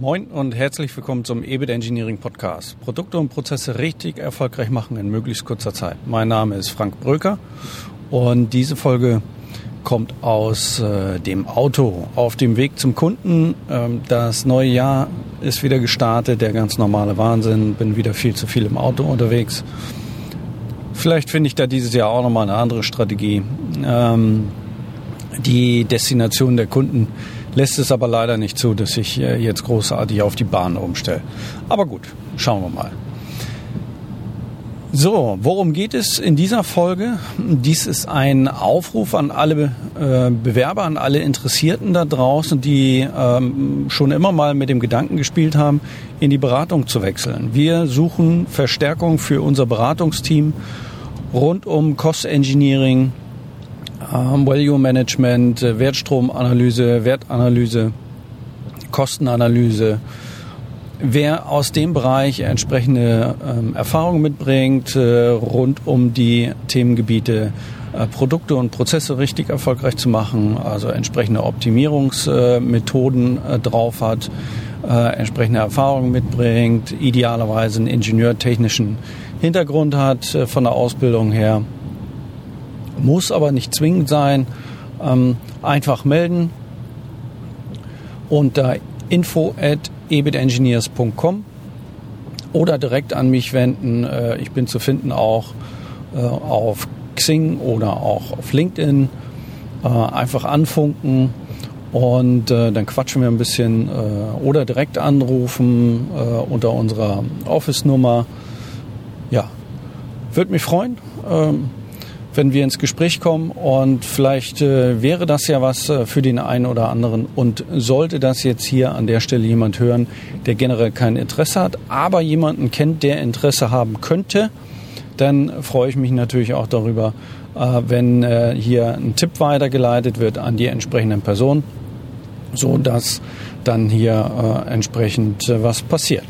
Moin und herzlich willkommen zum EBIT Engineering Podcast. Produkte und Prozesse richtig erfolgreich machen in möglichst kurzer Zeit. Mein Name ist Frank Bröker und diese Folge kommt aus äh, dem Auto auf dem Weg zum Kunden. Ähm, das neue Jahr ist wieder gestartet, der ganz normale Wahnsinn. Bin wieder viel zu viel im Auto unterwegs. Vielleicht finde ich da dieses Jahr auch nochmal eine andere Strategie. Ähm, die Destination der Kunden lässt es aber leider nicht zu, dass ich äh, jetzt großartig auf die Bahn umstelle. Aber gut, schauen wir mal. So, worum geht es in dieser Folge? Dies ist ein Aufruf an alle äh, Bewerber, an alle Interessierten da draußen, die ähm, schon immer mal mit dem Gedanken gespielt haben, in die Beratung zu wechseln. Wir suchen Verstärkung für unser Beratungsteam rund um Cost Engineering, Value Management, äh, Wertstromanalyse, Wertanalyse, Kostenanalyse. Wer aus dem Bereich entsprechende ähm, Erfahrungen mitbringt äh, rund um die Themengebiete äh, Produkte und Prozesse richtig erfolgreich zu machen, also entsprechende Optimierungsmethoden äh, drauf hat, äh, entsprechende Erfahrungen mitbringt, idealerweise einen ingenieurtechnischen Hintergrund hat äh, von der Ausbildung her muss aber nicht zwingend sein. Ähm, einfach melden unter info at ebitengineers.com oder direkt an mich wenden. Äh, ich bin zu finden auch äh, auf Xing oder auch auf LinkedIn. Äh, einfach anfunken und äh, dann quatschen wir ein bisschen äh, oder direkt anrufen äh, unter unserer Office-Nummer. Ja, würde mich freuen. Ähm, wenn wir ins Gespräch kommen und vielleicht äh, wäre das ja was äh, für den einen oder anderen und sollte das jetzt hier an der Stelle jemand hören, der generell kein Interesse hat, aber jemanden kennt, der Interesse haben könnte, dann freue ich mich natürlich auch darüber, äh, wenn äh, hier ein Tipp weitergeleitet wird an die entsprechenden Personen, so dass dann hier äh, entsprechend äh, was passiert.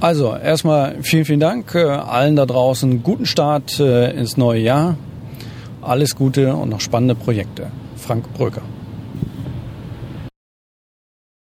Also erstmal vielen, vielen Dank äh, allen da draußen. Guten Start äh, ins neue Jahr. Alles Gute und noch spannende Projekte. Frank Bröker.